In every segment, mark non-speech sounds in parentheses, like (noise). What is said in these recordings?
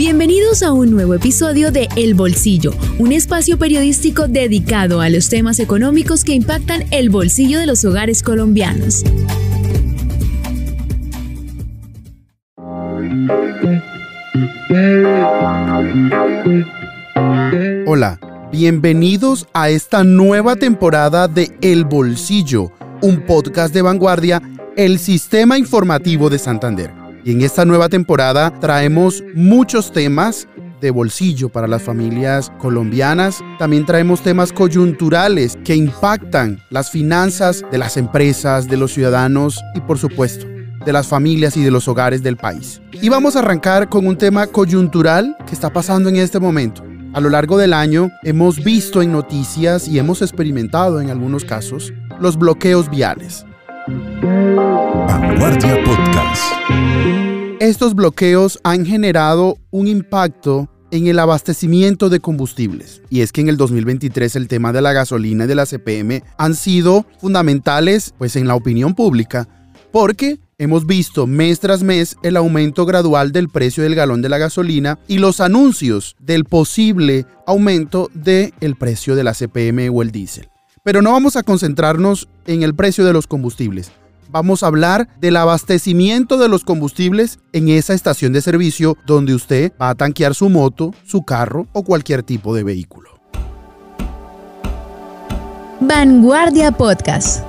Bienvenidos a un nuevo episodio de El Bolsillo, un espacio periodístico dedicado a los temas económicos que impactan el bolsillo de los hogares colombianos. Hola, bienvenidos a esta nueva temporada de El Bolsillo, un podcast de vanguardia, el Sistema Informativo de Santander. Y en esta nueva temporada traemos muchos temas de bolsillo para las familias colombianas. También traemos temas coyunturales que impactan las finanzas de las empresas, de los ciudadanos y por supuesto de las familias y de los hogares del país. Y vamos a arrancar con un tema coyuntural que está pasando en este momento. A lo largo del año hemos visto en noticias y hemos experimentado en algunos casos los bloqueos viales. Vanguardia Podcast. Estos bloqueos han generado un impacto en el abastecimiento de combustibles. Y es que en el 2023 el tema de la gasolina y de la CPM han sido fundamentales pues en la opinión pública porque hemos visto mes tras mes el aumento gradual del precio del galón de la gasolina y los anuncios del posible aumento del el precio de la CPM o el diésel. Pero no vamos a concentrarnos en el precio de los combustibles. Vamos a hablar del abastecimiento de los combustibles en esa estación de servicio donde usted va a tanquear su moto, su carro o cualquier tipo de vehículo. Vanguardia Podcast.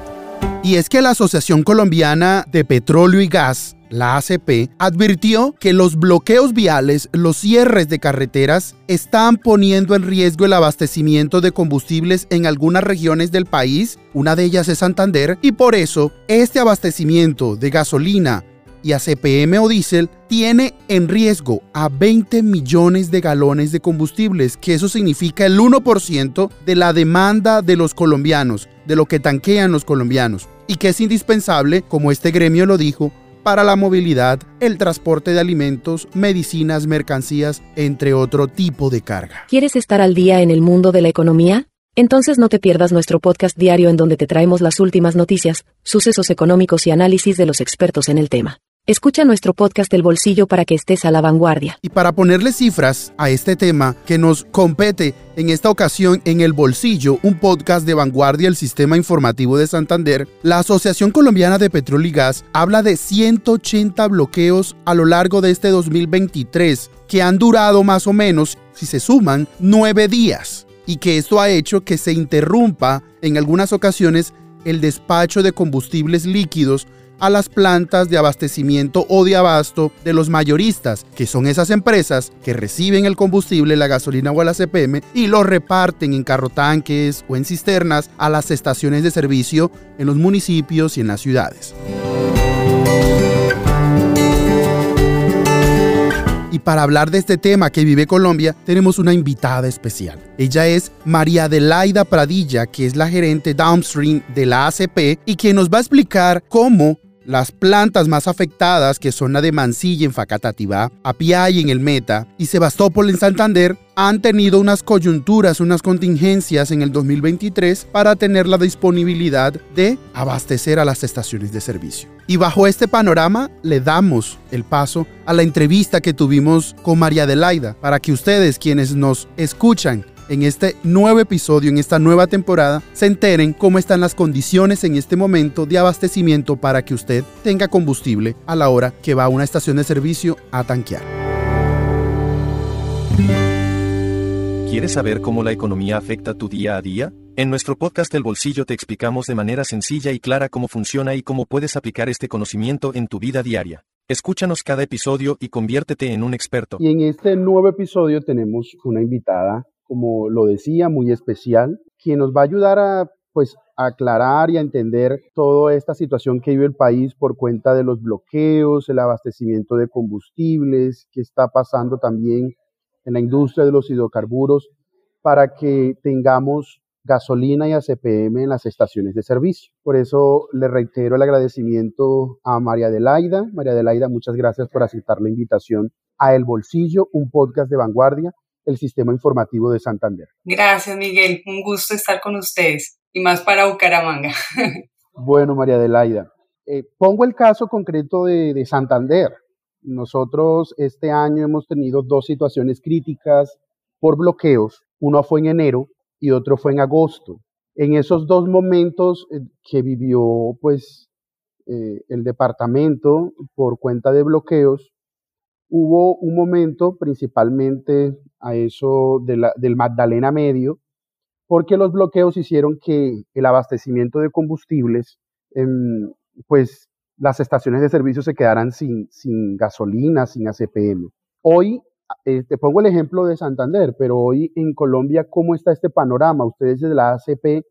Y es que la Asociación Colombiana de Petróleo y Gas la ACP, advirtió que los bloqueos viales, los cierres de carreteras, están poniendo en riesgo el abastecimiento de combustibles en algunas regiones del país, una de ellas es Santander, y por eso este abastecimiento de gasolina y ACPM o diésel tiene en riesgo a 20 millones de galones de combustibles, que eso significa el 1% de la demanda de los colombianos, de lo que tanquean los colombianos, y que es indispensable, como este gremio lo dijo, para la movilidad, el transporte de alimentos, medicinas, mercancías, entre otro tipo de carga. ¿Quieres estar al día en el mundo de la economía? Entonces no te pierdas nuestro podcast diario en donde te traemos las últimas noticias, sucesos económicos y análisis de los expertos en el tema. Escucha nuestro podcast El Bolsillo para que estés a la vanguardia. Y para ponerle cifras a este tema que nos compete en esta ocasión en El Bolsillo, un podcast de vanguardia del Sistema Informativo de Santander, la Asociación Colombiana de Petróleo y Gas habla de 180 bloqueos a lo largo de este 2023 que han durado más o menos, si se suman, nueve días y que esto ha hecho que se interrumpa en algunas ocasiones el despacho de combustibles líquidos a las plantas de abastecimiento o de abasto de los mayoristas, que son esas empresas que reciben el combustible, la gasolina o la CPM y lo reparten en carrotanques o en cisternas a las estaciones de servicio en los municipios y en las ciudades. Y para hablar de este tema que vive Colombia, tenemos una invitada especial. Ella es María Adelaida Pradilla, que es la gerente downstream de la ACP y quien nos va a explicar cómo las plantas más afectadas, que son la de Mansilla en Facatativá, Apiay en el Meta y Sebastopol en Santander, han tenido unas coyunturas, unas contingencias en el 2023 para tener la disponibilidad de abastecer a las estaciones de servicio. Y bajo este panorama le damos el paso a la entrevista que tuvimos con María Adelaida para que ustedes quienes nos escuchan en este nuevo episodio, en esta nueva temporada, se enteren cómo están las condiciones en este momento de abastecimiento para que usted tenga combustible a la hora que va a una estación de servicio a tanquear. ¿Quieres saber cómo la economía afecta tu día a día? En nuestro podcast El Bolsillo te explicamos de manera sencilla y clara cómo funciona y cómo puedes aplicar este conocimiento en tu vida diaria. Escúchanos cada episodio y conviértete en un experto. Y en este nuevo episodio tenemos una invitada como lo decía, muy especial, quien nos va a ayudar a pues aclarar y a entender toda esta situación que vive el país por cuenta de los bloqueos, el abastecimiento de combustibles, que está pasando también en la industria de los hidrocarburos, para que tengamos gasolina y ACPM en las estaciones de servicio. Por eso le reitero el agradecimiento a María Adelaida. María Adelaida, muchas gracias por aceptar la invitación a El Bolsillo, un podcast de vanguardia el sistema informativo de Santander. Gracias, Miguel. Un gusto estar con ustedes y más para Bucaramanga. (laughs) bueno, María Adelaida, eh, pongo el caso concreto de, Santander. nosotros este año hemos tenido dos situaciones críticas por bloqueos. Uno fue en enero y otro fue en agosto. En esos dos momentos eh, que vivió pues eh, el departamento por cuenta de bloqueos, hubo un momento principalmente a eso del Magdalena Medio, porque los bloqueos hicieron que el abastecimiento de combustibles, em, pues las estaciones de servicio se quedaran sin, sin gasolina, sin ACPM. Hoy, eh, te pongo el ejemplo de Santander, pero hoy en Colombia, ¿cómo está este panorama? Ustedes desde la ACP,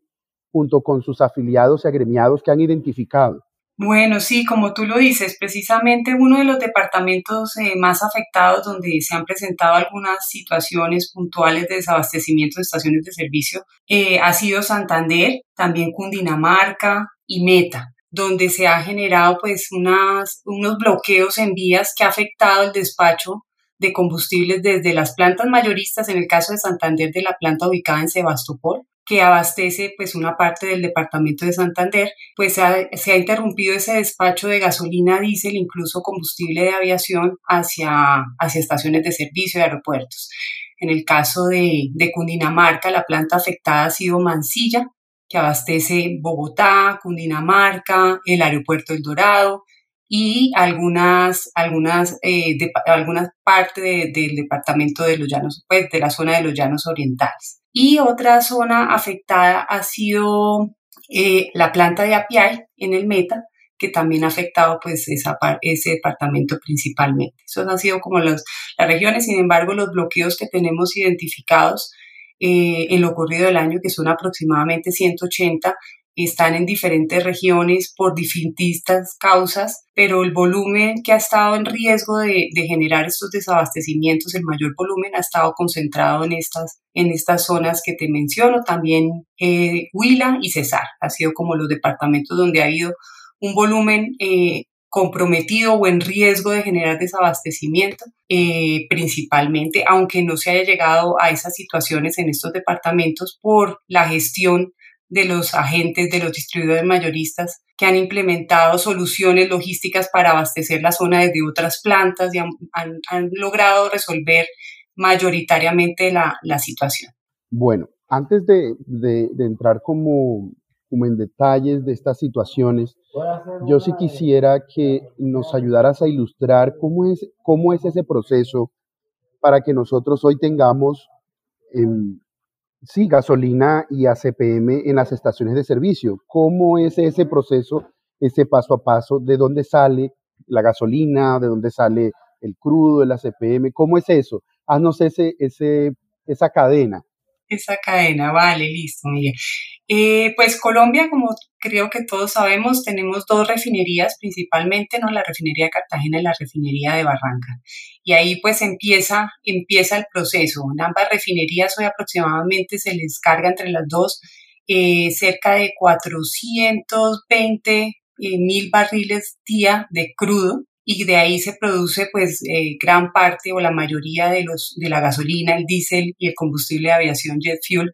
junto con sus afiliados y agremiados que han identificado. Bueno, sí, como tú lo dices, precisamente uno de los departamentos eh, más afectados donde se han presentado algunas situaciones puntuales de desabastecimiento de estaciones de servicio eh, ha sido Santander, también Cundinamarca y Meta donde se ha generado pues unos bloqueos en vías que ha afectado el despacho de combustibles desde las plantas mayoristas, en el caso de Santander, de la planta ubicada en Sebastopol, que abastece pues una parte del departamento de Santander, pues se ha interrumpido ese despacho de gasolina, diésel, incluso combustible de aviación hacia, hacia estaciones de servicio de aeropuertos. En el caso de, de Cundinamarca, la planta afectada ha sido Mansilla, que abastece Bogotá, Cundinamarca, el aeropuerto El Dorado y algunas, algunas, eh, algunas partes del departamento de los llanos, pues de la zona de los llanos orientales. Y otra zona afectada ha sido eh, la planta de Apiay en el Meta, que también ha afectado pues esa, ese departamento principalmente. Esos han sido como los, las regiones, sin embargo los bloqueos que tenemos identificados eh, en lo ocurrido del año, que son aproximadamente 180, están en diferentes regiones por distintas causas, pero el volumen que ha estado en riesgo de, generar estos desabastecimientos, el mayor volumen ha estado concentrado en estas, en estas zonas que te menciono, también eh, Huila y Cesar, ha sido como los departamentos donde ha habido un volumen eh, comprometido o en riesgo de generar desabastecimiento, eh, principalmente, aunque no se haya llegado a esas situaciones en estos departamentos por la gestión de los agentes, de los distribuidores mayoristas que han implementado soluciones logísticas para abastecer la zona desde otras plantas y han, logrado resolver mayoritariamente la, situación. Bueno, antes de, entrar como en detalles de estas situaciones, yo sí quisiera que nos ayudaras a ilustrar cómo es, cómo es ese proceso para que nosotros hoy tengamos, sí, gasolina y ACPM en las estaciones de servicio. ¿Cómo es ese proceso, ese paso a paso? ¿De dónde sale la gasolina? ¿De dónde sale el crudo, el ACPM? ¿Cómo es eso? Haznos ese, ese, esa cadena esa cadena, vale, listo, Miguel. Eh, pues Colombia, como creo que todos sabemos, tenemos dos refinerías principalmente, ¿no? La refinería de Cartagena y la refinería de Barranca. Y ahí pues empieza, empieza el proceso. En ambas refinerías hoy aproximadamente se les carga entre las dos eh, cerca de 420 eh, mil barriles día de crudo y de ahí se produce pues eh, gran parte o la mayoría de, los, de la gasolina, el diésel y el combustible de aviación jet fuel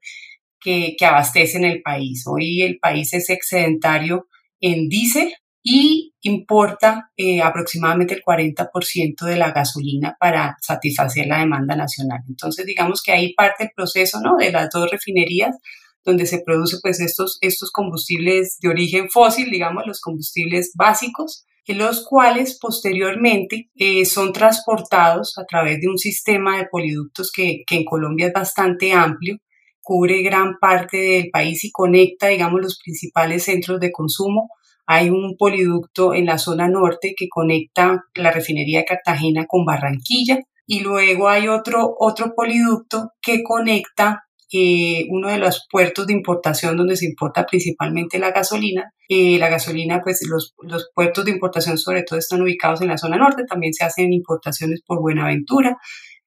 que, que abastecen el país. Hoy el país es excedentario en diésel y importa eh, aproximadamente el 40% de la gasolina para satisfacer la demanda nacional. Entonces, digamos que ahí parte el proceso ¿no? de las dos refinerías donde se produce pues estos, estos combustibles de origen fósil, digamos los combustibles básicos, los cuales posteriormente eh, son transportados a través de un sistema de poliductos que, que en Colombia es bastante amplio, cubre gran parte del país y conecta, digamos, los principales centros de consumo. Hay un poliducto en la zona norte que conecta la refinería de Cartagena con Barranquilla y luego hay otro, otro poliducto que conecta eh, uno de los puertos de importación donde se importa principalmente la gasolina. Eh, la gasolina, pues los, los, puertos de importación sobre todo están ubicados en la zona norte, también se hacen importaciones por Buenaventura,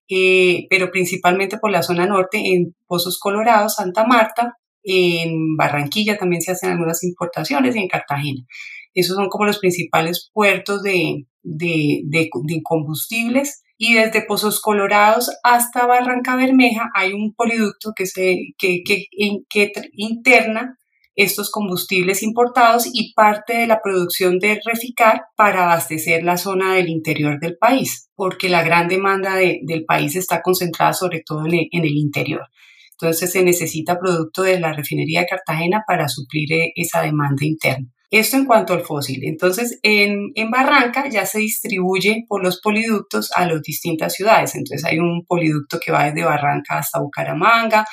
eh, pero principalmente por la zona norte en Pozos Colorados, Santa Marta, en Barranquilla también se hacen algunas importaciones y en Cartagena. Esos son como los principales puertos de, de, de, de combustibles y desde Pozos Colorados hasta Barranca Bermeja hay un poliducto que, se, que, que, interna estos combustibles importados y parte de la producción de Reficar para abastecer la zona del interior del país, porque la gran demanda del país está concentrada sobre todo en el, interior. Entonces se necesita producto de la refinería de Cartagena para suplir eh, esa demanda interna. Esto en cuanto al fósil. Entonces, en, en, Barranca ya se distribuye por los poliductos a las distintas ciudades. Entonces, hay un poliducto que va desde Barranca hasta Bucaramanga,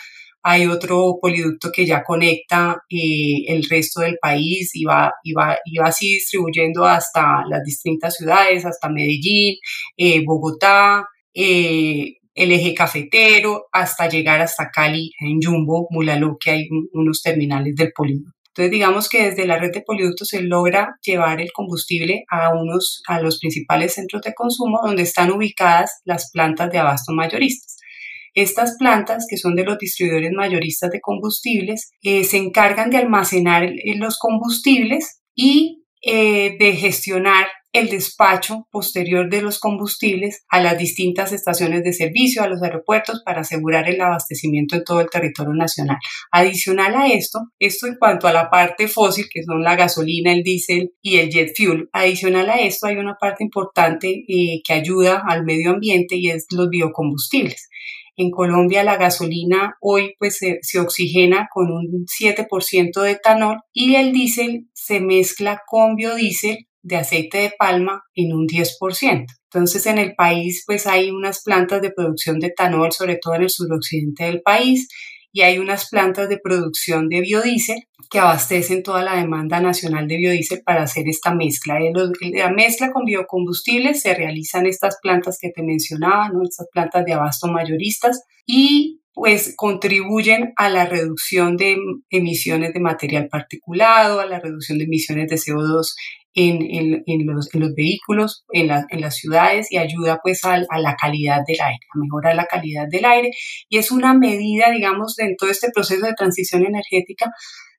hay otro poliducto que ya conecta eh, el resto del país y va, y, va, y va así distribuyendo hasta las distintas ciudades, hasta Medellín, eh, Bogotá, eh, el eje cafetero, hasta llegar hasta Cali, en Jumbo, Mulaló, que hay unos terminales del poliducto. Entonces, digamos que desde la red de poliductos se logra llevar el combustible a unos, a los principales centros de consumo donde están ubicadas las plantas de abasto mayoristas. Estas plantas, que son de los distribuidores mayoristas de combustibles, eh, se encargan de almacenar eh, los combustibles y eh, de gestionar el despacho posterior de los combustibles a las distintas estaciones de servicio, a los aeropuertos, para asegurar el abastecimiento en todo el territorio nacional. Adicional a esto, esto en cuanto a la parte fósil, que son la gasolina, el diésel y el jet fuel, adicional a esto hay una parte importante que ayuda al medio ambiente y es los biocombustibles. En Colombia la gasolina hoy pues se, oxigena con un 7% de etanol y el diésel se mezcla con biodiesel de aceite de palma en un 10%. Entonces en el país pues hay unas plantas de producción de etanol, sobre todo en el suroccidente del país, y hay unas plantas de producción de biodiesel que abastecen toda la demanda nacional de biodiesel para hacer esta mezcla. La mezcla con biocombustibles se realizan estas plantas que te mencionaba, ¿no? estas plantas de abasto mayoristas y pues contribuyen a la reducción de emisiones de material particulado, a la reducción de emisiones de CO2 en, en, los, en los, vehículos, en, en, las ciudades y ayuda pues a, a, la calidad del aire, a mejorar la calidad del aire. Y es una medida, digamos, en todo este proceso de transición energética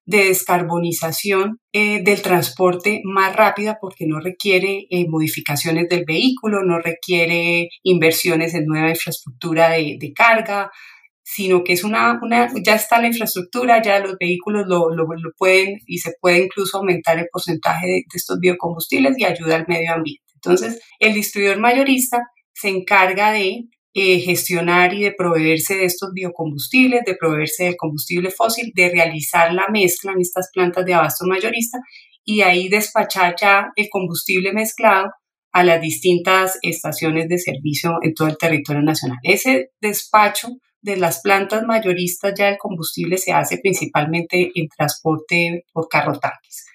de descarbonización eh, del transporte más rápida porque no requiere eh, modificaciones del vehículo, no requiere inversiones en nueva infraestructura de, de carga, sino que es una, una, ya está la infraestructura, ya los vehículos lo, lo, pueden y se puede incluso aumentar el porcentaje de, estos biocombustibles y ayuda al medio ambiente. Entonces, el distribuidor mayorista se encarga de eh, gestionar y de proveerse de estos biocombustibles, de proveerse del combustible fósil, de realizar la mezcla en estas plantas de abasto mayorista y ahí despachar ya el combustible mezclado a las distintas estaciones de servicio en todo el territorio nacional. Ese despacho de las plantas mayoristas ya el combustible se hace principalmente en transporte por carro tanques.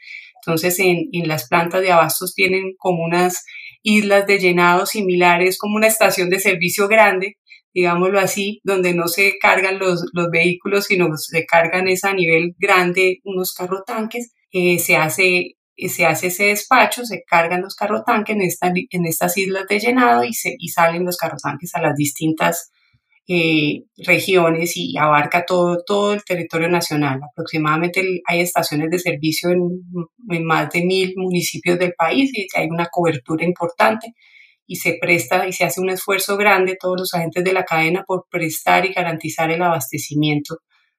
Entonces, en, las plantas de abastos tienen como unas islas de llenado similares, como una estación de servicio grande, digámoslo así, donde no se cargan los, vehículos, sino se cargan es a nivel grande unos carro tanques. Eh, se hace se hace ese despacho, se cargan los carro tanques en, en estas islas de llenado y, se, y salen los carro tanques a las distintas eh, regiones y abarca todo, todo el territorio nacional. Aproximadamente hay estaciones de servicio en, más de mil municipios del país y hay una cobertura importante y se presta y se hace un esfuerzo grande todos los agentes de la cadena por prestar y garantizar el abastecimiento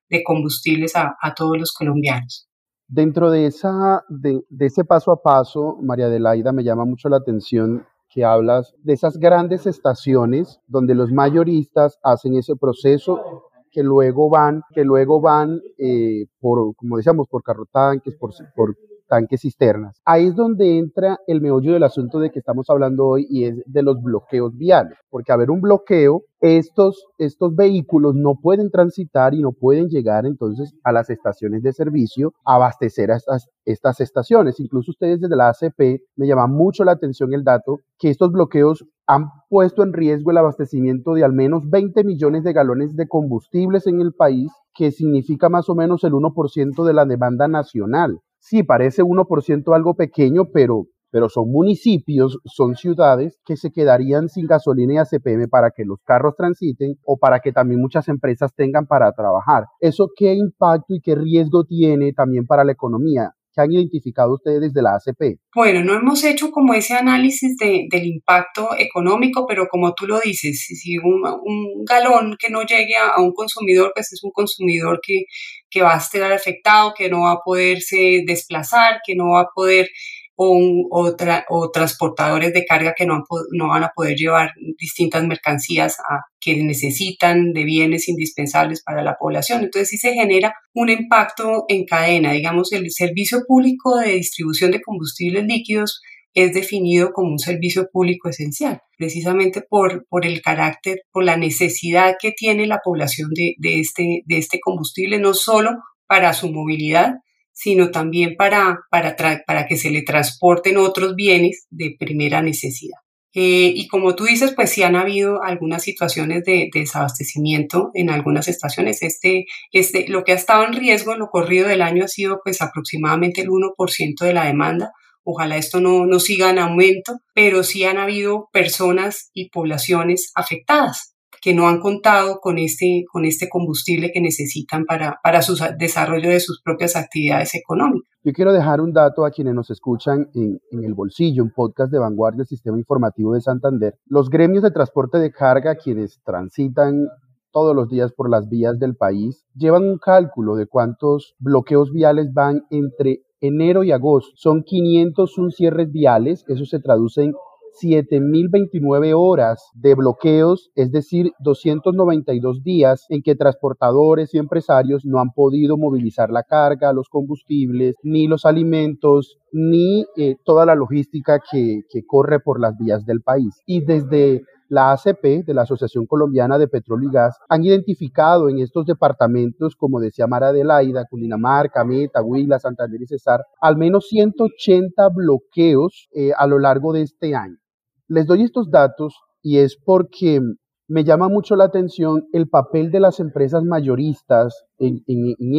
de combustibles a, todos los colombianos. Dentro de, esa, de, de, ese paso a paso, María Adelaida, me llama mucho la atención que hablas de esas grandes estaciones donde los mayoristas hacen ese proceso que luego van, que luego van eh, por, como decíamos, por carrotanques, por, por tanques cisternas. Ahí es donde entra el meollo del asunto de que estamos hablando hoy y es de los bloqueos viales, porque a ver un bloqueo, estos, estos vehículos no pueden transitar y no pueden llegar entonces a las estaciones de servicio a abastecer a estas, estas estaciones. Incluso ustedes desde la ACP me llama mucho la atención el dato que estos bloqueos han puesto en riesgo el abastecimiento de al menos 20 millones de galones de combustibles en el país, que significa más o menos el 1% de la demanda nacional sí, parece 1% algo pequeño, pero, pero son municipios, son ciudades que se quedarían sin gasolina y ACPM para que los carros transiten o para que también muchas empresas tengan para trabajar. ¿Eso qué impacto y qué riesgo tiene también para la economía? ¿Qué han identificado ustedes desde la ACP? Bueno, no hemos hecho como ese análisis de, del impacto económico, pero como tú lo dices, si un, galón que no llegue a, un consumidor, pues es un consumidor que, que va a estar afectado, que no va a poderse desplazar, que no va a poder o, transportadores de carga que no, no, van a poder llevar distintas mercancías que necesitan de bienes indispensables para la población. Entonces sí se genera un impacto en cadena. Digamos, el servicio público de distribución de combustibles líquidos es definido como un servicio público esencial, precisamente por, por el carácter, por la necesidad que tiene la población de, de, este, de este combustible, no solo para su movilidad, sino también para, para, para que se le transporten otros bienes de primera necesidad. Eh, y como tú dices, pues sí han habido algunas situaciones de, desabastecimiento en algunas estaciones. Este, este, lo que ha estado en riesgo en lo corrido del año ha sido pues aproximadamente el 1% de la demanda. Ojalá esto no, no siga en aumento, pero sí han habido personas y poblaciones afectadas que no han contado con este, con este combustible que necesitan para, para su desarrollo de sus propias actividades económicas. Yo quiero dejar un dato a quienes nos escuchan en, en, El Bolsillo, un podcast de vanguardia del Sistema Informativo de Santander. Los gremios de transporte de carga, quienes transitan todos los días por las vías del país, llevan un cálculo de cuántos bloqueos viales van entre enero y agosto. Son 501 cierres viales, eso se traduce en 7.029 horas de bloqueos, es decir, 292 días en que transportadores y empresarios no han podido movilizar la carga, los combustibles, ni los alimentos, ni eh, toda la logística que, corre por las vías del país. Y desde la ACP, de la Asociación Colombiana de Petróleo y Gas, han identificado en estos departamentos, como decía Mara Adelaida, Cundinamarca, Meta, Huila, Santander y Cesar, al menos 180 bloqueos eh, a lo largo de este año. Les doy estos datos y es porque me llama mucho la atención el papel de las empresas mayoristas en,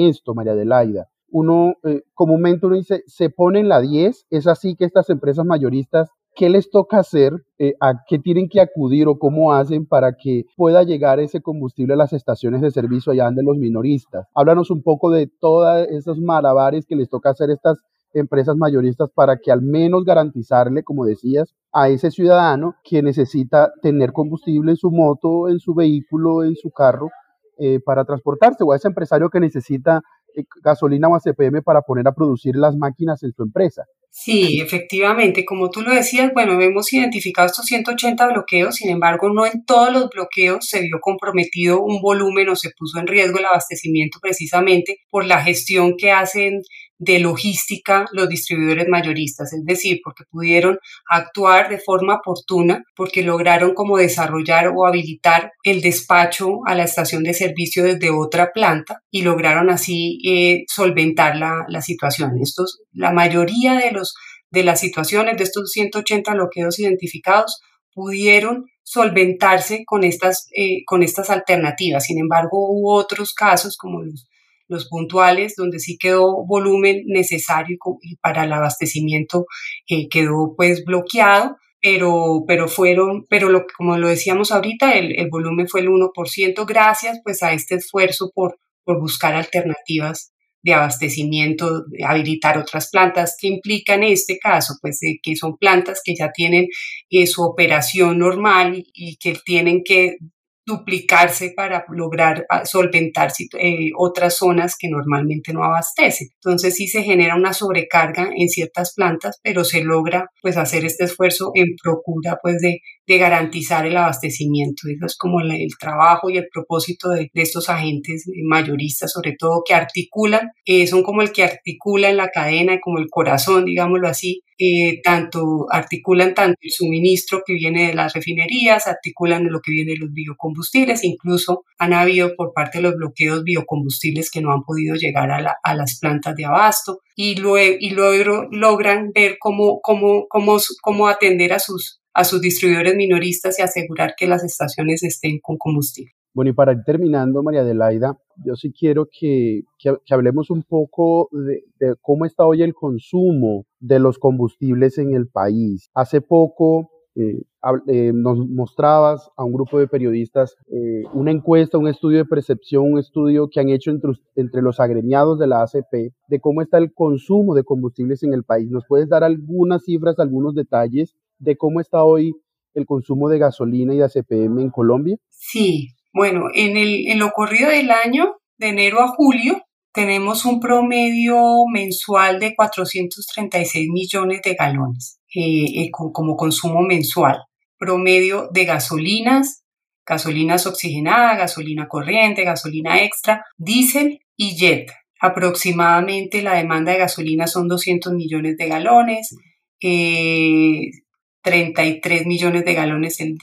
esto, María Adelaida. Uno, eh, comúnmente uno dice, se pone en la 10, es así que estas empresas mayoristas, ¿qué les toca hacer? Eh, ¿A qué tienen que acudir o cómo hacen para que pueda llegar ese combustible a las estaciones de servicio allá de los minoristas? Háblanos un poco de todos esos malabares que les toca hacer estas empresas mayoristas para que al menos garantizarle, como decías, a ese ciudadano que necesita tener combustible en su moto, en su vehículo, en su carro, eh, para transportarse, o a ese empresario que necesita eh, gasolina o ACPM para poner a producir las máquinas en su empresa. Sí, efectivamente, como tú lo decías, bueno, hemos identificado estos 180 bloqueos, sin embargo, no en todos los bloqueos se vio comprometido un volumen o se puso en riesgo el abastecimiento precisamente por la gestión que hacen de logística los distribuidores mayoristas, es decir, porque pudieron actuar de forma oportuna, porque lograron como desarrollar o habilitar el despacho a la estación de servicio desde otra planta y lograron así eh, solventar la, la situación. Estos, la mayoría de, los, de las situaciones de estos 180 bloqueos identificados pudieron solventarse con estas, eh, con estas alternativas. Sin embargo, hubo otros casos como los los puntuales, donde sí quedó volumen necesario para el abastecimiento eh, quedó pues bloqueado, pero, pero fueron, pero lo, como lo decíamos ahorita, el, el volumen fue el 1%, gracias pues a este esfuerzo por, por buscar alternativas de abastecimiento, de habilitar otras plantas, que implica en este caso, pues que son plantas que ya tienen eh, su operación normal y que tienen que duplicarse para lograr ah, solventar eh, otras zonas que normalmente no abastecen. Entonces sí se genera una sobrecarga en ciertas plantas, pero se logra pues hacer este esfuerzo en procura pues de, de garantizar el abastecimiento. Eso es como el, trabajo y el propósito de, estos agentes mayoristas, sobre todo que articulan, eh, son como el que articula en la cadena, como el corazón, digámoslo así, eh, tanto articulan tanto el suministro que viene de las refinerías, articulan lo que viene de los biocombustibles, incluso han habido por parte de los bloqueos biocombustibles que no han podido llegar a, a las plantas de abasto y luego, y luego logran ver cómo, cómo, cómo, cómo atender a sus, a sus distribuidores minoristas y asegurar que las estaciones estén con combustible. Bueno, y para ir terminando, María Adelaida, yo sí quiero que, que, hablemos un poco de, cómo está hoy el consumo de los combustibles en el país. Hace poco eh, eh, nos mostrabas a un grupo de periodistas eh, una encuesta, un estudio de percepción, un estudio que han hecho entre, los agremiados de la ACP de cómo está el consumo de combustibles en el país. ¿Nos puedes dar algunas cifras, algunos detalles de cómo está hoy el consumo de gasolina y de ACPM en Colombia? Sí, bueno, en, el, en lo corrido del año, de enero a julio, tenemos un promedio mensual de 436 millones de galones eh, eh, como consumo mensual. Promedio de gasolinas, gasolinas oxigenadas, gasolina corriente, gasolina extra, diésel y jet. Aproximadamente la demanda de gasolina son 200 millones de galones, 33 eh, millones de galones el,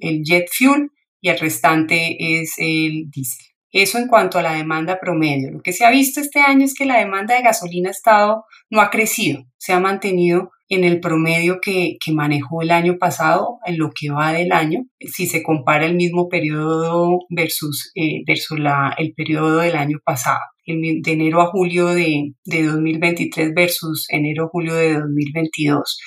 el, jet fuel y el restante es el diésel. Eso en cuanto a la demanda promedio. Lo que se ha visto este año es que la demanda de gasolina ha estado, no ha crecido, se ha mantenido en el promedio que, que, manejó el año pasado, en lo que va del año, si se compara el mismo periodo versus, eh, versus el periodo del año pasado, de enero a julio de, de 2023 versus enero-julio de 2022.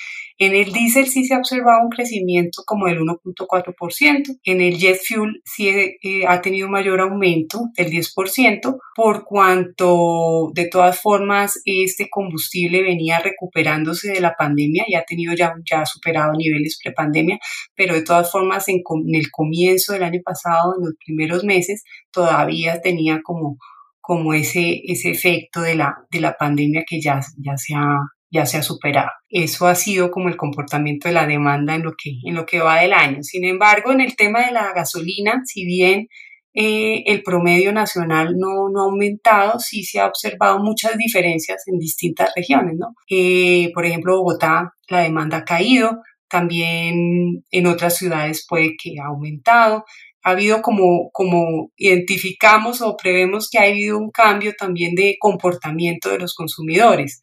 En el diésel sí se ha observado un crecimiento como del 1.4%. En el jet fuel sí eh, ha tenido un mayor aumento del 10%, por cuanto de todas formas este combustible venía recuperándose de la pandemia y ha tenido ya, ya superado niveles prepandemia, pero de todas formas en, el comienzo del año pasado, en los primeros meses, todavía tenía como como ese, ese efecto de la, de la pandemia que ya, ya se ha ya se ha superado. Eso ha sido como el comportamiento de la demanda en lo que, en lo que va del año. Sin embargo, en el tema de la gasolina, si bien eh, el promedio nacional no, no, ha aumentado, sí se ha observado muchas diferencias en distintas regiones, ¿no? Eh, por ejemplo, Bogotá, la demanda ha caído, también en otras ciudades puede que ha aumentado. Ha habido como, como identificamos o prevemos que ha habido un cambio también de comportamiento de los consumidores.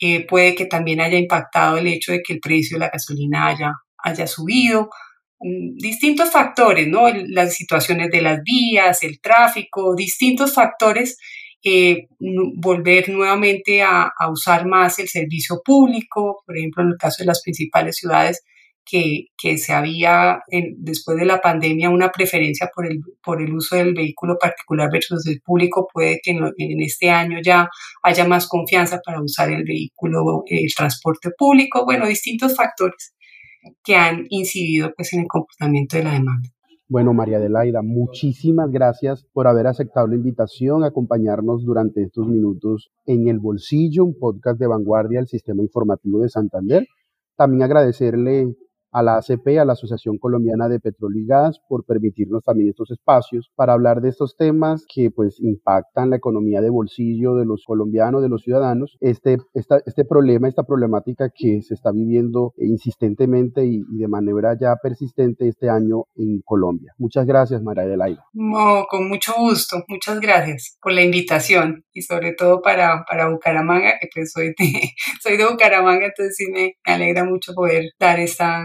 Eh, puede que también haya impactado el hecho de que el precio de la gasolina haya, haya subido. Mm, distintos factores, ¿no? Las situaciones de las vías, el tráfico, distintos factores. Eh, volver nuevamente a, a usar más el servicio público, por ejemplo, en el caso de las principales ciudades, que, que se había después de la pandemia una preferencia por el, por el uso del vehículo particular versus el público, puede que en, este año ya haya más confianza para usar el vehículo, el transporte público, bueno, distintos factores que han incidido pues en el comportamiento de la demanda. Bueno, María Adelaida, muchísimas gracias por haber aceptado la invitación a acompañarnos durante estos minutos en El Bolsillo, un podcast de vanguardia del Sistema Informativo de Santander. También agradecerle a la ACP, a la Asociación Colombiana de Petróleo y Gas, por permitirnos también estos espacios para hablar de estos temas que pues impactan la economía de bolsillo de los colombianos, de los ciudadanos. Este, este problema, esta problemática que se está viviendo insistentemente y, de manera ya persistente este año en Colombia. Muchas gracias, María Adelaida. No, con mucho gusto. Muchas gracias por la invitación y sobre todo para, para Bucaramanga, que pues soy de, (laughs) soy de Bucaramanga, entonces sí me, alegra mucho poder dar esta